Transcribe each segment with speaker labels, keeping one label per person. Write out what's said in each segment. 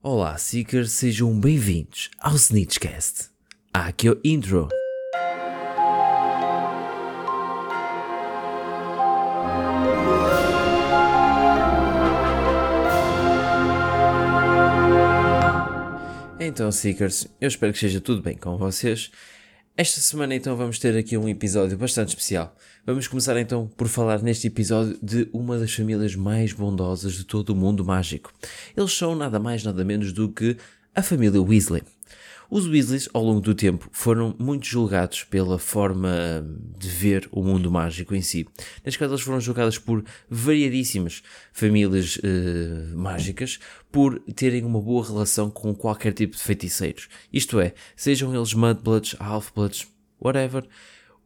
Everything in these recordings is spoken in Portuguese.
Speaker 1: Olá, Seekers, sejam bem-vindos ao Snitchcast. Aqui é o intro. Então, Seekers, eu espero que esteja tudo bem com vocês. Esta semana então vamos ter aqui um episódio bastante especial. Vamos começar então por falar neste episódio de uma das famílias mais bondosas de todo o mundo mágico. Eles são nada mais nada menos do que a família Weasley. Os Weasleys, ao longo do tempo, foram muito julgados pela forma de ver o mundo mágico em si. Neste caso, eles foram julgados por variadíssimas famílias uh, mágicas por terem uma boa relação com qualquer tipo de feiticeiros. Isto é, sejam eles Mudbloods, Half-Bloods, whatever,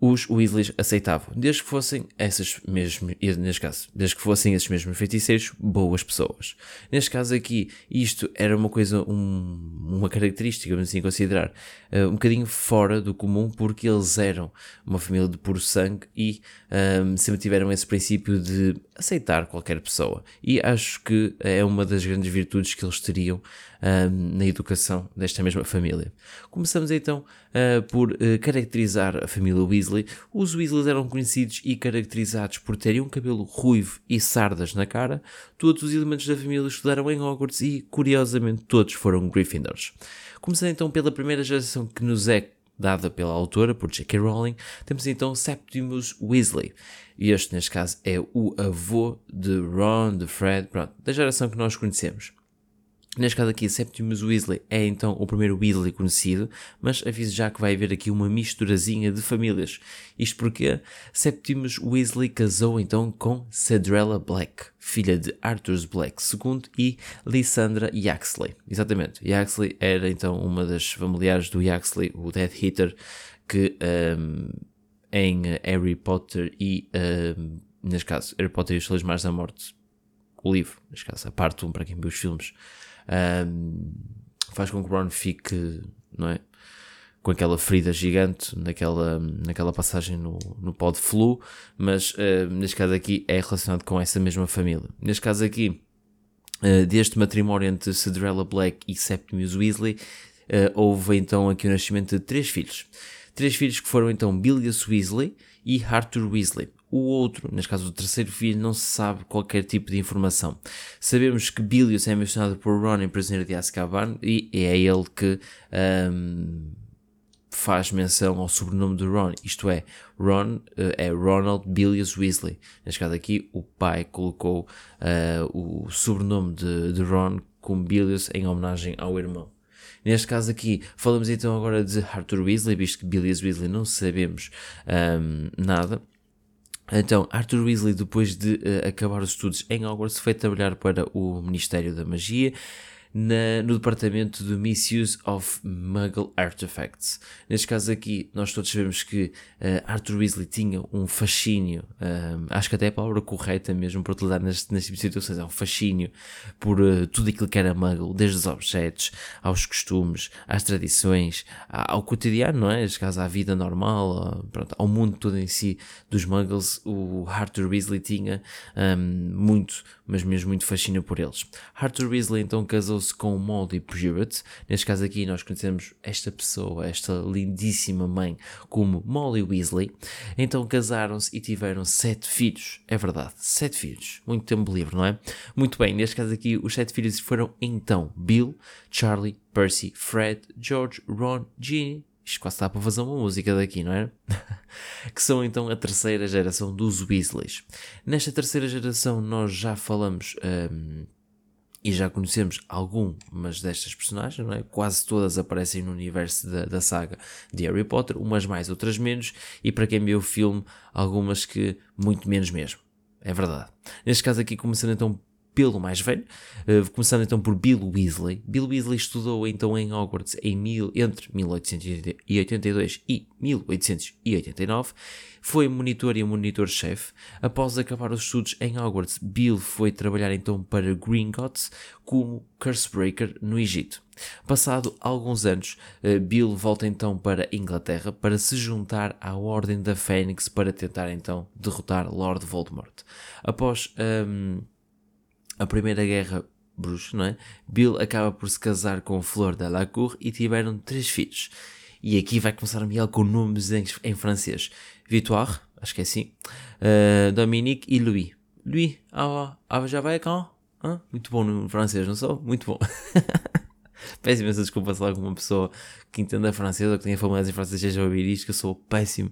Speaker 1: os Weasleys aceitavam, desde que fossem essas mesmas, neste caso, desde que fossem esses mesmos feiticeiros, boas pessoas. Neste caso aqui, isto era uma coisa, um, uma característica, vamos assim considerar, uh, um bocadinho fora do comum, porque eles eram uma família de puro sangue e um, sempre tiveram esse princípio de aceitar qualquer pessoa. E acho que é uma das grandes virtudes que eles teriam na educação desta mesma família. Começamos então uh, por uh, caracterizar a família Weasley. Os Weasleys eram conhecidos e caracterizados por terem um cabelo ruivo e sardas na cara. Todos os elementos da família estudaram em Hogwarts e, curiosamente, todos foram Gryffindors. Começando então pela primeira geração que nos é dada pela autora, por J.K. Rowling, temos então Septimus Weasley. E este, neste caso, é o avô de Ron, de Fred, pronto, da geração que nós conhecemos. Neste caso aqui, Septimus Weasley é então o primeiro Weasley conhecido, mas aviso já que vai haver aqui uma misturazinha de famílias. Isto porque Septimus Weasley casou então com Cedrella Black, filha de Arthur Black II e Lysandra Yaxley. Exatamente, Yaxley era então uma das familiares do Yaxley, o Death Eater, que um, em Harry Potter e, um, neste caso, Harry Potter e os Talismãs da Morte, o livro, neste caso, a parte 1 para quem viu os filmes, um, faz com que o Ron fique, não é? Com aquela ferida gigante naquela, naquela passagem no, no pó de flu, mas uh, neste caso aqui é relacionado com essa mesma família. Neste caso aqui, uh, deste matrimónio entre Cinderella Black e Septimus Weasley, uh, houve então aqui o nascimento de três filhos. Três filhos que foram então Billius Weasley e Arthur Weasley. O outro, neste caso o terceiro filho, não se sabe qualquer tipo de informação. Sabemos que Bilius é mencionado por Ron em Prisioneiro de Azkaban e é ele que um, faz menção ao sobrenome de Ron, isto é, Ron uh, é Ronald Bilius Weasley. Neste caso aqui, o pai colocou uh, o sobrenome de, de Ron como Bilius em homenagem ao irmão. Neste caso aqui, falamos então agora de Arthur Weasley, visto que Bilius Weasley não sabemos um, nada. Então, Arthur Weasley, depois de uh, acabar os estudos em Hogwarts, foi trabalhar para o Ministério da Magia na, no departamento de Misuse of Muggle Artifacts. Neste caso aqui, nós todos sabemos que uh, Arthur Weasley tinha um fascínio, uh, acho que até é a palavra correta mesmo para utilizar neste, neste tipo de situações, é um fascínio por uh, tudo aquilo que era Muggle, desde os objetos, aos costumes, às tradições, ao cotidiano, não é? Neste caso, à vida normal, ao, pronto, ao mundo todo em si dos Muggles, o Arthur Weasley tinha um, muito, mas mesmo muito fascínio por eles. Arthur Weasley então casou casou-se com Molly Pruitt. Neste caso aqui nós conhecemos esta pessoa, esta lindíssima mãe, como Molly Weasley. Então casaram-se e tiveram sete filhos. É verdade, sete filhos. Muito tempo livre, não é? Muito bem, neste caso aqui os sete filhos foram então Bill, Charlie, Percy, Fred, George, Ron, Ginny, isto quase está para fazer uma música daqui, não é? que são então a terceira geração dos Weasleys. Nesta terceira geração nós já falamos um, e já conhecemos algumas destas personagens, não é? quase todas aparecem no universo da, da, saga de Harry Potter, umas mais, outras menos, e para quem viu o filme, algumas que muito menos mesmo. É verdade. Neste caso aqui, começando então pelo mais velho, uh, começando então por Bill Weasley. Bill Weasley estudou então em Hogwarts em mil, entre 1882 e 1889, foi monitor e monitor-chefe. Após acabar os estudos em Hogwarts, Bill foi trabalhar então para Gringotts como Cursebreaker no Egito. Passado alguns anos, uh, Bill volta então para Inglaterra para se juntar à Ordem da Fênix para tentar então derrotar Lord Voldemort. Após um, a Primeira Guerra bruxo, não é? Bill acaba por se casar com Flor de la Cour e tiveram três filhos. E aqui vai começar a Miguel com nomes em, em francês. Victoire, acho que é assim, uh, Dominique e Louis. Louis, ah, ah, já vai cá? Ah, muito bom no francês, não sou? Muito bom. Peço imensa desculpa se alguma pessoa que entenda francês ou que tenha familiares em francês esteja a ouvir isto, que eu sou péssimo.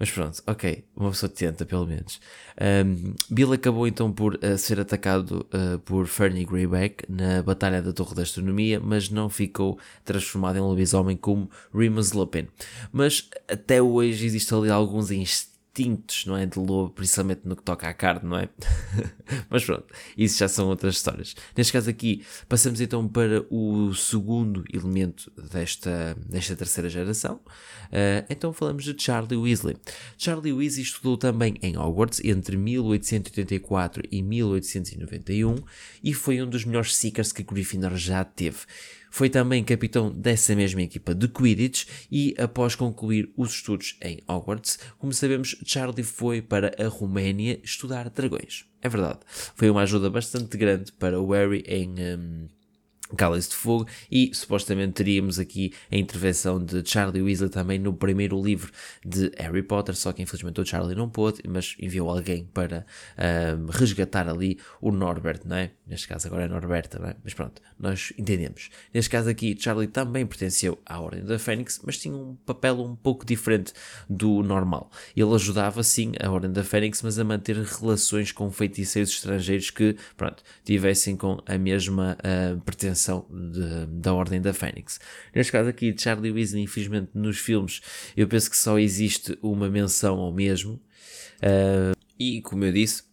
Speaker 1: Mas pronto, ok, uma pessoa tenta pelo menos. Um, Bill acabou então por uh, ser atacado uh, por Fernie Greyback na Batalha da Torre da Astronomia, mas não ficou transformado em lobisomem como Remus Lupin. Mas até hoje existe ali alguns instintos instintos, não é? De lobo, principalmente no que toca à carne, não é? Mas pronto, isso já são outras histórias. Neste caso aqui, passamos então para o segundo elemento desta, desta terceira geração. Uh, então falamos de Charlie Weasley. Charlie Weasley estudou também em Hogwarts entre 1884 e 1891 e foi um dos melhores Seekers que Gryffindor já teve. Foi também capitão dessa mesma equipa de Quidditch e, após concluir os estudos em Hogwarts, como sabemos, Charlie foi para a Roménia estudar dragões. É verdade, foi uma ajuda bastante grande para o Harry em. Um, Cálice de Fogo e supostamente teríamos aqui a intervenção de Charlie Weasley também no primeiro livro de Harry Potter, só que infelizmente o Charlie não pôde, mas enviou alguém para um, resgatar ali o Norbert, não é? Neste caso agora é Norberta, não é? Mas pronto, nós entendemos. Neste caso aqui, Charlie também pertenceu à Ordem da Fênix, mas tinha um papel um pouco diferente do normal. Ele ajudava sim a Ordem da Fênix, mas a manter relações com feiticeiros estrangeiros que, pronto, tivessem com a mesma uh, de, da Ordem da Fênix. Neste caso aqui, Charlie Weasley, infelizmente, nos filmes, eu penso que só existe uma menção ao mesmo. Uh, e, como eu disse,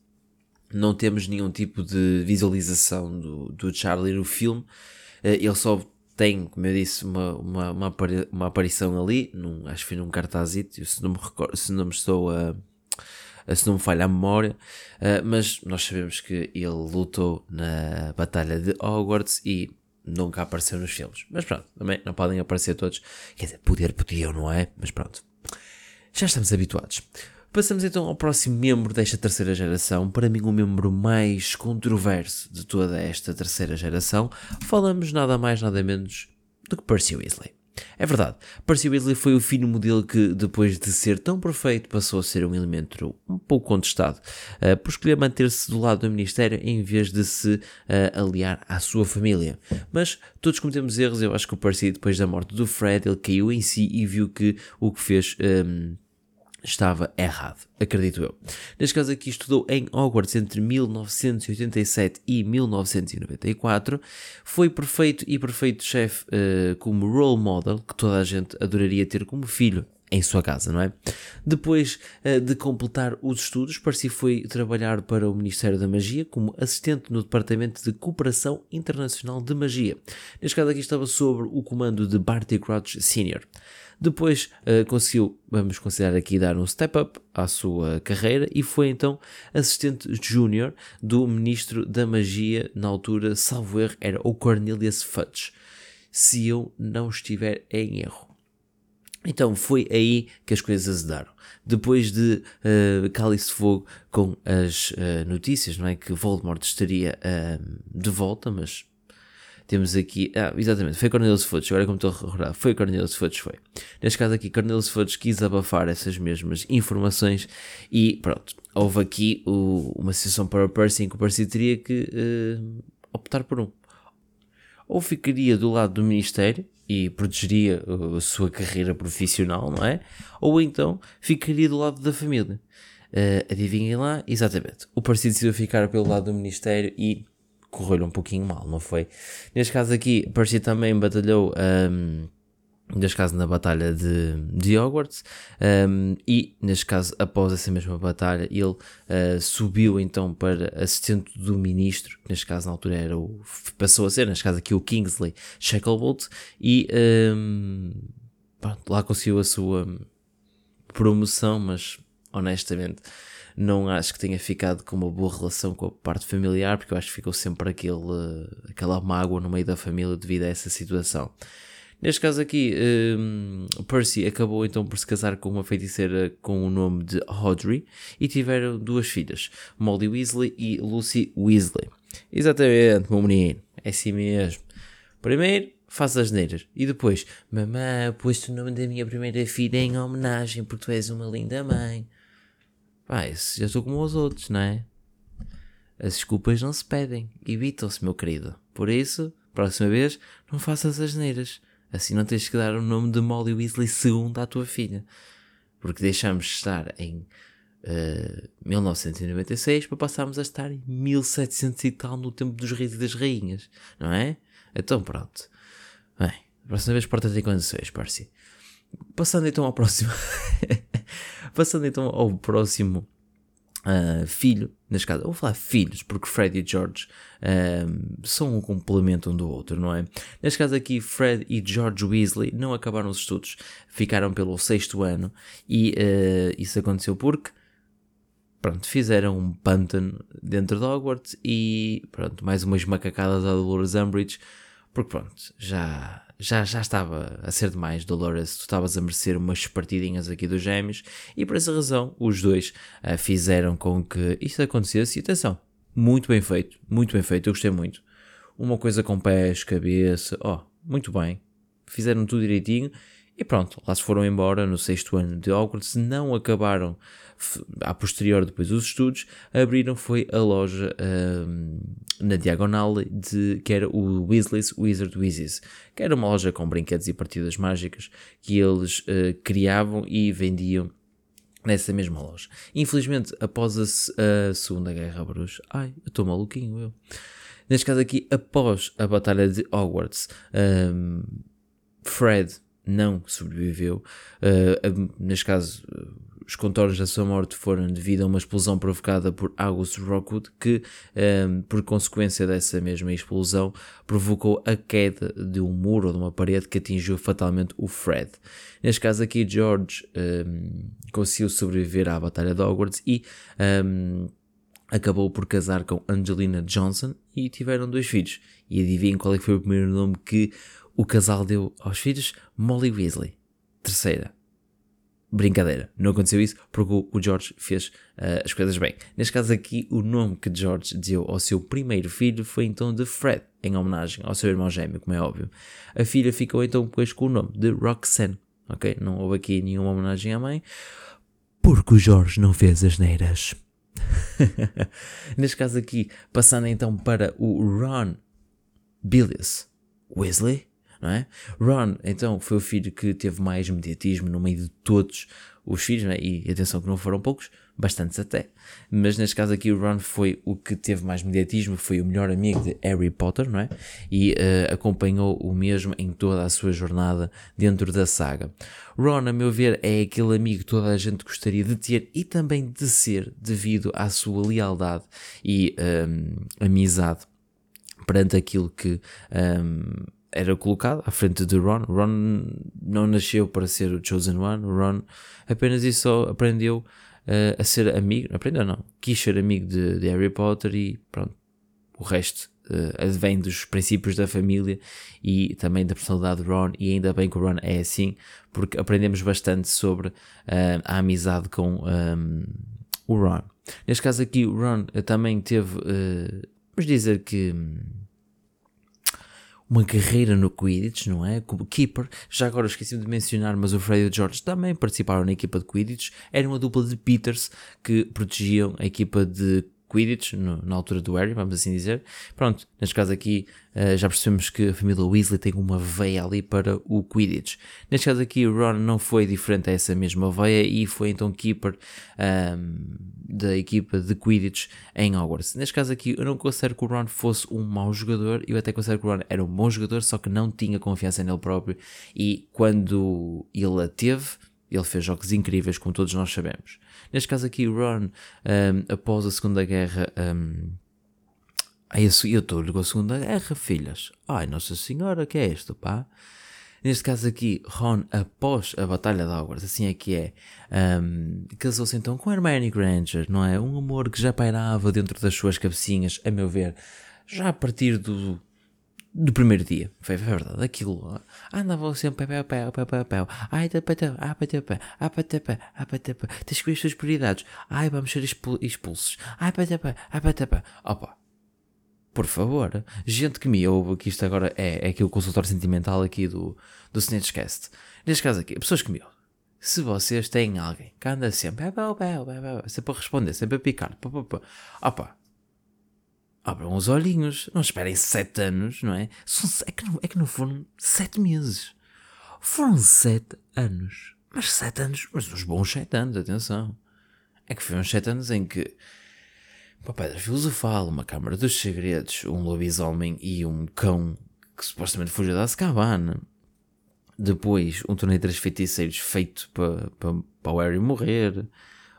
Speaker 1: não temos nenhum tipo de visualização do, do Charlie no filme. Uh, ele só tem, como eu disse, uma, uma, uma, uma aparição ali, num, acho que foi num cartazito, se não me, recordo, se não me estou a se não me falha a memória, uh, mas nós sabemos que ele lutou na Batalha de Hogwarts e nunca apareceu nos filmes. Mas pronto, também não podem aparecer todos. Quer dizer, poder podiam, não é? Mas pronto. Já estamos habituados. Passamos então ao próximo membro desta terceira geração, para mim o membro mais controverso de toda esta terceira geração. Falamos nada mais nada menos do que Percy Weasley. É verdade, Percy Weasley foi o fino modelo que, depois de ser tão perfeito, passou a ser um elemento um pouco contestado, uh, por escolher manter-se do lado do Ministério em vez de se uh, aliar à sua família. Mas todos cometemos erros, eu acho que o Percy, depois da morte do Fred, ele caiu em si e viu que o que fez. Um, ehm, estava errado, acredito eu. Neste caso aqui estudou em Hogwarts entre 1987 e 1994, foi perfeito e perfeito chefe uh, como role model, que toda a gente adoraria ter como filho em sua casa, não é? Depois uh, de completar os estudos, Percy foi trabalhar para o Ministério da Magia como assistente no Departamento de Cooperação Internacional de Magia. Neste caso aqui estava sobre o comando de Barty Crouch Sr. Depois uh, conseguiu, vamos considerar aqui, dar um step up à sua carreira e foi então assistente júnior do Ministro da Magia, na altura, salvo erro, era o Cornelius Fudge, se eu não estiver em erro. Então foi aí que as coisas azedaram. Depois de uh, Cálice de Fogo com as uh, notícias, não é? Que Voldemort estaria uh, de volta, mas temos aqui, ah, exatamente, foi Cornelius Fudge, agora como estou a recordar, foi Cornelius Fudge, foi. Neste caso aqui, Cornelius Fudge quis abafar essas mesmas informações e pronto, houve aqui o, uma situação para o Percy em que o Percy teria que uh, optar por um. Ou ficaria do lado do Ministério e protegeria a sua carreira profissional, não é? Ou então ficaria do lado da família. Uh, adivinhem lá, exatamente. O Percy decidiu ficar pelo lado do Ministério e correu-lhe um pouquinho mal, não foi? Neste caso aqui, Percy também batalhou. Um, neste caso na batalha de, de Hogwarts um, e neste caso após essa mesma batalha ele uh, subiu então para assistente do ministro que neste caso na altura era o passou a ser neste caso aqui o Kingsley Shacklebolt e um, pronto, lá conseguiu a sua promoção mas honestamente não acho que tenha ficado com uma boa relação com a parte familiar, porque eu acho que ficou sempre aquele, aquela mágoa no meio da família devido a essa situação. Neste caso aqui, um, Percy acabou então por se casar com uma feiticeira com o nome de Audrey e tiveram duas filhas, Molly Weasley e Lucy Weasley. Exatamente, meu menino. É assim mesmo. Primeiro, faz as neiras. E depois, mamãe, pus-te o nome da minha primeira filha em homenagem porque tu és uma linda mãe. Pá, já estou como os outros, não é? As desculpas não se pedem, evitam-se, meu querido. Por isso, próxima vez, não faças as neiras. Assim não tens que dar o nome de Molly Weasley II à tua filha. Porque deixamos de estar em uh, 1996 para passarmos a estar em 1700 e tal no tempo dos reis e das rainhas. Não é? Então pronto. Bem, próxima vez porta-te em condições, Parsi. Passando então ao próximo. Passando então ao próximo uh, filho, neste caso, vou falar filhos, porque Fred e George uh, são um complemento um do outro, não é? Neste caso aqui, Fred e George Weasley não acabaram os estudos, ficaram pelo sexto ano e uh, isso aconteceu porque pronto, fizeram um pântano dentro de Hogwarts e pronto, mais umas macacadas a Dolores Umbridge, porque pronto, já já, já estava a ser demais, Dolores. Tu estavas a merecer umas partidinhas aqui dos gêmeos, e por essa razão os dois uh, fizeram com que isto acontecesse. E atenção, muito bem feito, muito bem feito, eu gostei muito. Uma coisa com pés, cabeça, ó, oh, muito bem. Fizeram tudo direitinho e pronto, lá se foram embora no sexto ano de Hogwarts, não acabaram a posterior depois dos estudos, abriram foi a loja um, na diagonal de que era o Weasley's Wizard Wizards, que era uma loja com brinquedos e partidas mágicas que eles uh, criavam e vendiam nessa mesma loja. Infelizmente, após a, a Segunda Guerra Bruxa, ai, eu estou maluquinho eu. Neste caso aqui, após a Batalha de Hogwarts, um, Fred não sobreviveu. Uh, neste caso, os contornos da sua morte foram devido a uma explosão provocada por August Rockwood, que, um, por consequência dessa mesma explosão, provocou a queda de um muro ou de uma parede que atingiu fatalmente o Fred. Neste caso aqui, George um, conseguiu sobreviver à Batalha de Hogwarts e um, acabou por casar com Angelina Johnson e tiveram dois filhos. E adivinhem qual é foi o primeiro nome que o casal deu aos filhos? Molly Weasley. Terceira. Brincadeira, não aconteceu isso porque o George fez uh, as coisas bem. Neste caso aqui, o nome que George deu ao seu primeiro filho foi então de Fred, em homenagem ao seu irmão gêmeo, como é óbvio. A filha ficou então depois com o nome de Roxanne, ok? Não houve aqui nenhuma homenagem à mãe, porque o George não fez as neiras. Neste caso aqui, passando então para o Ron Billius Weasley, não é? Ron, então, foi o filho que teve mais mediatismo no meio de todos os filhos, é? e atenção que não foram poucos, bastantes até. Mas neste caso aqui o Ron foi o que teve mais mediatismo, foi o melhor amigo de Harry Potter, não é? E uh, acompanhou o mesmo em toda a sua jornada dentro da saga. Ron, a meu ver, é aquele amigo que toda a gente gostaria de ter e também de ser devido à sua lealdade e um, ehm, amizade perante aquilo que um, ehm, era colocado à frente de Ron. Ron não nasceu para ser o Chosen One, Ron apenas e só aprendeu uh, a ser amigo, aprendeu não, quis ser amigo de, de Harry Potter e pronto, o resto uh, advém dos princípios da família e também da personalidade de Ron e ainda bem que o Ron é assim, porque aprendemos bastante sobre uh, a amizade com um, o Ron. Neste caso aqui o Ron também teve, vamos dizer que uma carreira no Quidditch, não é? Como keeper. Já agora esqueci de mencionar, mas o Fred e o George também participaram na equipa de Quidditch. Era uma dupla de Peters que protegiam a equipa de Quidditch, no, na altura do Harry, vamos assim dizer. Pronto, neste caso aqui uh, já percebemos que a família Weasley tem uma veia ali para o Quidditch. Neste caso aqui o Ron não foi diferente a essa mesma veia e foi então keeper um, ehm, da equipa de Quidditch em Hogwarts. Neste caso aqui eu não considero que o Ron fosse um mau jogador, eu até considero que o Ron era um bom jogador, só que não tinha confiança nele próprio e quando ele a teve, ele fez jogos incríveis, como todos nós sabemos. Neste caso aqui, Ron, um, após a Segunda Guerra. Um, Ai, eu estou com a Segunda Guerra, filhas. Ai, Nossa Senhora, que é isto, pá? Neste caso aqui, Ron, após a Batalha de Hogwarts, assim é que é, um, casou-se então com Hermione Granger, não é? Um amor que já pairava dentro das suas cabecinhas, a meu ver, já a partir do do primeiro dia. Foi, verdade. Aquilo. Andavam sempre pé, pé, pé, pé, pé. Ai, pé, pé, ah, pé, pé, ah, pé, pé, ah, pé, pé. Tens que ver as tuas prioridades. Ai, vamos ser expulsos. Ai, pé, pé, ah, pé, pé. Opa. Por favor. Gente que me ouve, que isto agora é, é aqui o consultório sentimental aqui do, do Snitchcast. Neste caso aqui, pessoas que me ouvem. Se vocês têm alguém que anda sempre, sempre a responder, sempre a picar, pá, pá, pá. Opa, abram os olhinhos, não esperem sete anos, não é? É que não, é que não foram sete meses. Foram sete anos. Mas sete anos, mas uns bons sete anos, atenção. É que foi uns sete anos em que uma pedra filosofal, uma câmara dos segredos, um lobisomem e um cão que supostamente fugiu da Azkaban. Depois, um torneio de três feiticeiros feito para pa, pa o Harry morrer.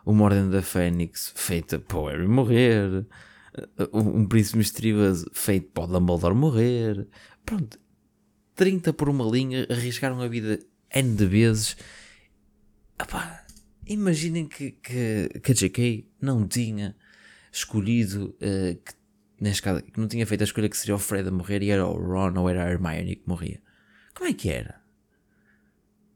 Speaker 1: Uma Ordem da Fênix feita para o Harry morrer. Um, príncipe misterioso feito para o Dumbledore morrer. Pronto. 30 por uma linha, arriscaram a vida N de vezes. Epá, imaginem que, que, que a JK não tinha escolhido, uh, que, neste caso, que não tinha feito a escolha que seria o Fred a morrer e era o Ron ou era a Hermione que morria. Como é que era?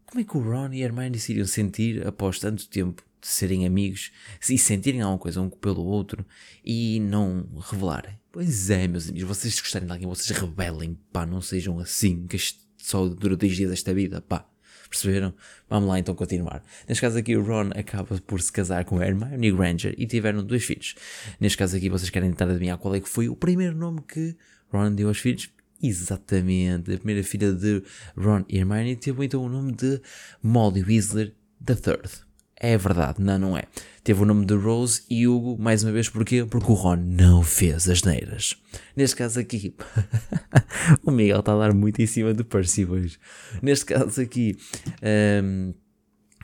Speaker 1: Como é que o Ron e a Hermione se iriam sentir após tanto tempo de serem amigos e sentirem alguma coisa um pelo outro e não revelarem? Pois é, meus amigos, vocês gostarem de alguém, vocês rebelem, pá, não sejam assim, que só dura dois dias esta vida, pá. Perceberam? Vamos lá então continuar. Neste caso aqui, o Ron acaba por se casar com a Hermione Granger e tiveram dois filhos. Neste caso aqui, vocês querem tentar adivinhar qual é que foi o primeiro nome que Ron deu aos filhos? Exatamente. A primeira filha de Ron e Hermione teve então o nome de Molly Weasley III. É verdade, não, não é. Teve o nome de Rose e Hugo, mais uma vez, porquê? Porque o Ron não fez as neiras. Neste caso aqui, o Miguel está a dar muito em cima do Percy hoje. Neste caso aqui, um,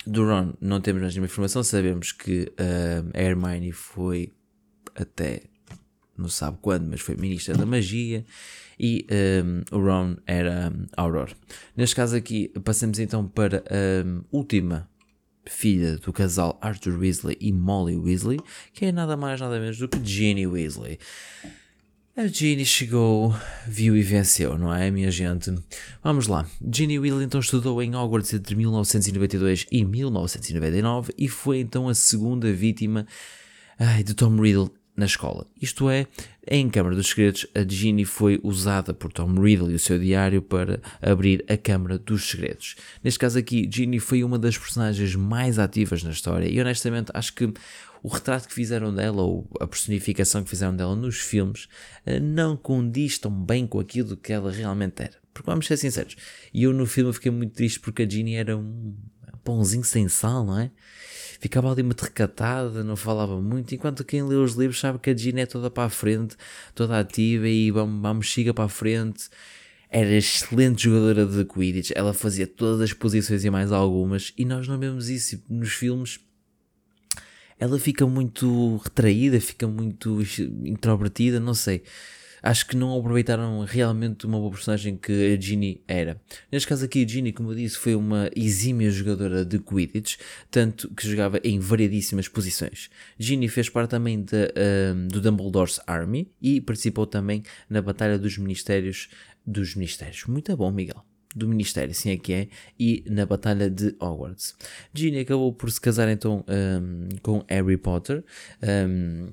Speaker 1: do Ron não temos mais nenhuma informação, sabemos que um, a Hermione foi até, não sabe quando, mas foi Ministra da Magia e um, o Ron era um, Auror. Neste caso aqui, passamos então para a um, última filha do casal Arthur Weasley e Molly Weasley, que é nada mais nada menos do que Ginny Weasley. A Ginny chegou, viu e venceu, não é, minha gente? Vamos lá. Ginny Weasley então estudou em Hogwarts entre 1992 e 1999 e foi então a segunda vítima ai, de Tom Riddle na escola. Isto é, em Câmara dos Segredos, a Ginny foi usada por Tom Riddle e o seu diário para abrir a Câmara dos Segredos. Neste caso aqui, Ginny foi uma das personagens mais ativas na história e honestamente acho que o retrato que fizeram dela, ou a personificação que fizeram dela nos filmes, eh, não condiz tão bem com aquilo que ela realmente era. Porque vamos ser sinceros, e eu no filme fiquei muito triste porque a Ginny era um pãozinho sem sal, não é? ficava ali muito recatada, não falava muito, enquanto quem lê os livros sabe que a Gina é toda para a frente, toda ativa e vamos, vamos siga para a frente. Era excelente jogadora de Quidditch, ela fazia todas as posições e mais algumas, e nós não vemos isso nos filmes. Ela fica muito retraída, fica muito introvertida, não sei acho que não aproveitaram realmente uma boa personagem que a Ginny era. Neste caso aqui, a Ginny, como eu disse, foi uma exímia jogadora de Quidditch, tanto que jogava em variedíssimas posições. Ginny fez parte também de, um, do Dumbledore's Army e participou também na Batalha dos Ministérios. Dos Ministérios. Muito bom, Miguel do Ministério, assim é que é, e na Batalha de Hogwarts. Ginny acabou por se casar então um, com Harry Potter. Um,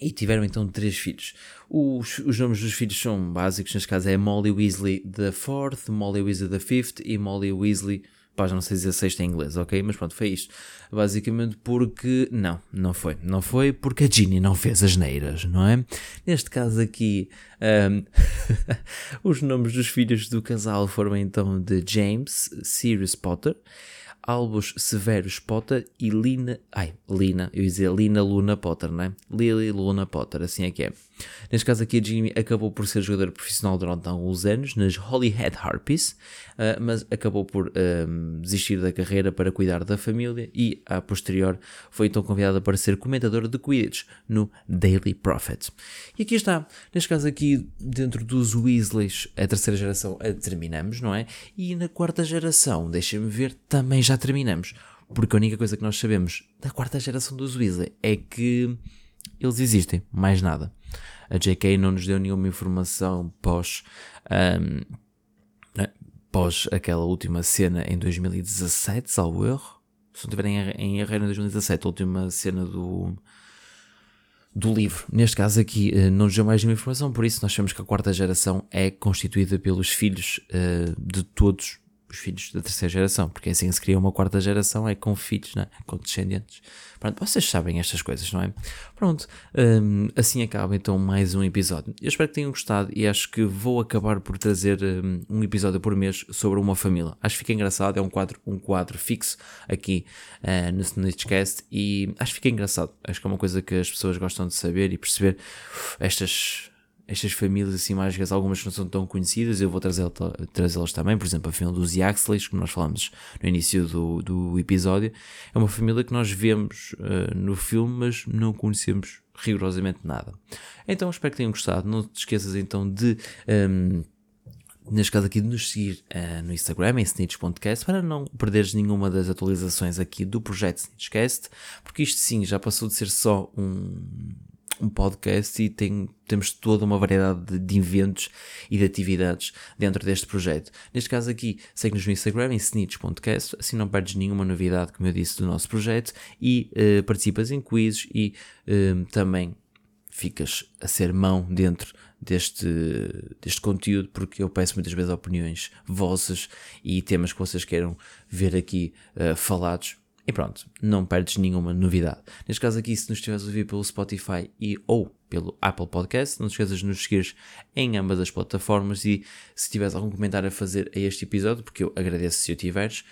Speaker 1: e tiveram então três filhos. Os, os nomes dos filhos são básicos, neste caso é Molly Weasley the Fourth, Molly Weasley the Fifth e Molly Weasley, pá, não sei dizer sexta em inglês, ok? Mas pronto, foi isto. Basicamente porque, não, não foi. Não foi porque a Ginny não fez as neiras, não é? Neste caso aqui, um, os nomes dos filhos do casal foram então de James Sirius Potter, Albus Severus Potter e Lina. Ai, Lina, eu ia dizer Lina Luna Potter, né? Lily Luna Potter, assim é que é. Neste caso aqui, a Jimmy acabou por ser jogador profissional durante alguns anos nas Holyhead Harpies, uh, mas acabou por uh, desistir da carreira para cuidar da família e, a posterior, foi então convidada para ser comentadora de Quidditch no Daily Prophet. E aqui está, neste caso aqui, dentro dos Weasleys, a terceira geração a terminamos, não é? E na quarta geração, deixem-me ver, também já terminamos. Porque a única coisa que nós sabemos da quarta geração dos Weasley é que eles existem, mais nada. A JK não nos deu nenhuma informação pós, um, né, pós aquela última cena em 2017, salvo erro. Se não estiverem em erro, em 2017, a última cena do, do livro. Neste caso aqui uh, não nos deu mais nenhuma informação, por isso nós sabemos que a quarta geração é constituída pelos filhos uh, de todos os filhos da terceira geração, porque é assim se cria uma quarta geração, é com filhos, né? com descendentes. Pronto, vocês sabem estas coisas, não é? Pronto, um, assim acaba então mais um episódio. Eu espero que tenham gostado e acho que vou acabar por trazer um, um episódio por mês sobre uma família. Acho que fica engraçado, é um quadro, um quadro fixo aqui uh, no Snitchcast e acho que fica engraçado. Acho que é uma coisa que as pessoas gostam de saber e perceber estas estas famílias assim mágicas, algumas não são tão conhecidas, eu vou trazê-las trazê também, por exemplo, a família dos Yaxleys, que nós falamos no início do, do episódio, é uma família que nós vemos uh, no filme, mas não conhecemos rigorosamente nada. Então espero que tenham gostado, não te esqueças então de... Um, ehm, neste caso aqui de nos seguir uh, no Instagram em snitch.cast para não perderes nenhuma das atualizações aqui do projeto Snitchcast, porque isto sim já passou de ser só um, um podcast e tem, temos toda uma variedade de, de, eventos e de atividades dentro deste projeto. Neste caso aqui, segue-nos no Instagram em snitch.cast, assim não perdes nenhuma novidade, como eu disse, do nosso projeto e uh, participas em quizzes e uh, também ficas a ser mão dentro deste, deste conteúdo, porque eu peço muitas vezes opiniões vossas e temas que vocês queiram ver aqui uh, falados e pronto, não perdes nenhuma novidade. Neste caso aqui, se nos estiveres a ouvir pelo Spotify e ou pelo Apple Podcast, não te esqueças de nos seguir em ambas as plataformas e se tiveres algum comentário a fazer a este episódio, porque eu agradeço se o tiveres,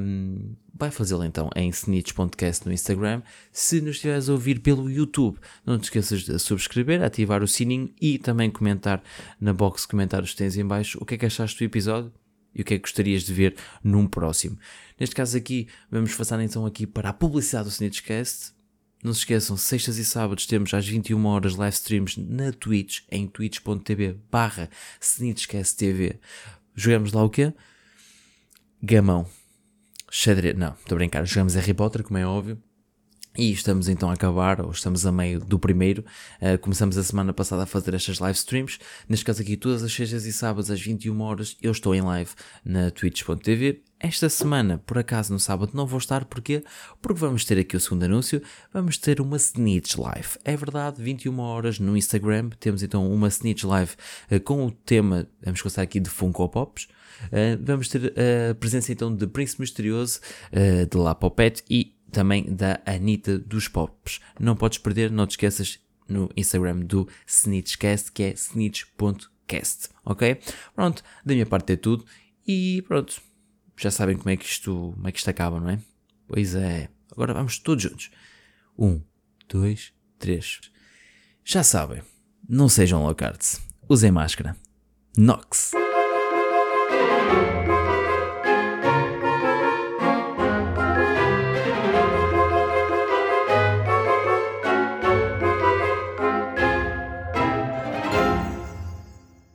Speaker 1: um, vai fazê-lo então em Snitch.cast no Instagram. Se nos estiveres a ouvir pelo YouTube, não te esqueças de subscrever, ativar o sininho e também comentar na box de comentários que tens em baixo o que é que achaste do episódio e o que é que gostarias de ver num próximo. Neste caso aqui, vamos passar então aqui para a publicidade do Snitchcast. Não se esqueçam, sextas e sábados temos às 21 horas live streams na Twitch, em twitch.tv barra TV. Jogamos lá o quê? Gamão. Xadrez. Não, estou a brincar. Jogamos Harry Potter, como é óbvio. E estamos então a acabar, ou estamos a meio do primeiro. Uh, começamos a semana passada a fazer estas live streams. Neste caso aqui, todas as sextas e sábados às 21 horas, eu estou em live na twitch.tv. Esta semana, por acaso, no sábado não vou estar, porquê? Porque vamos ter aqui o segundo anúncio, vamos ter uma Snitch Live. É verdade, 21 horas no Instagram, temos então uma Snitch Live uh, com o tema, vamos começar aqui de Funko Pops. Uh, vamos ter a presença então de Príncipe Misterioso, de La Popette e também da Anitta dos Pops. Não podes perder, não te esqueças no Instagram do Snitchcast, que é snitch.cast, ok? Pronto, da minha parte é tudo e pronto, já sabem como é que isto, como é que isto acaba, não é? Pois é, agora vamos todos juntos. Um, dois, três. Já sabem, não sejam low usem máscara. Nox.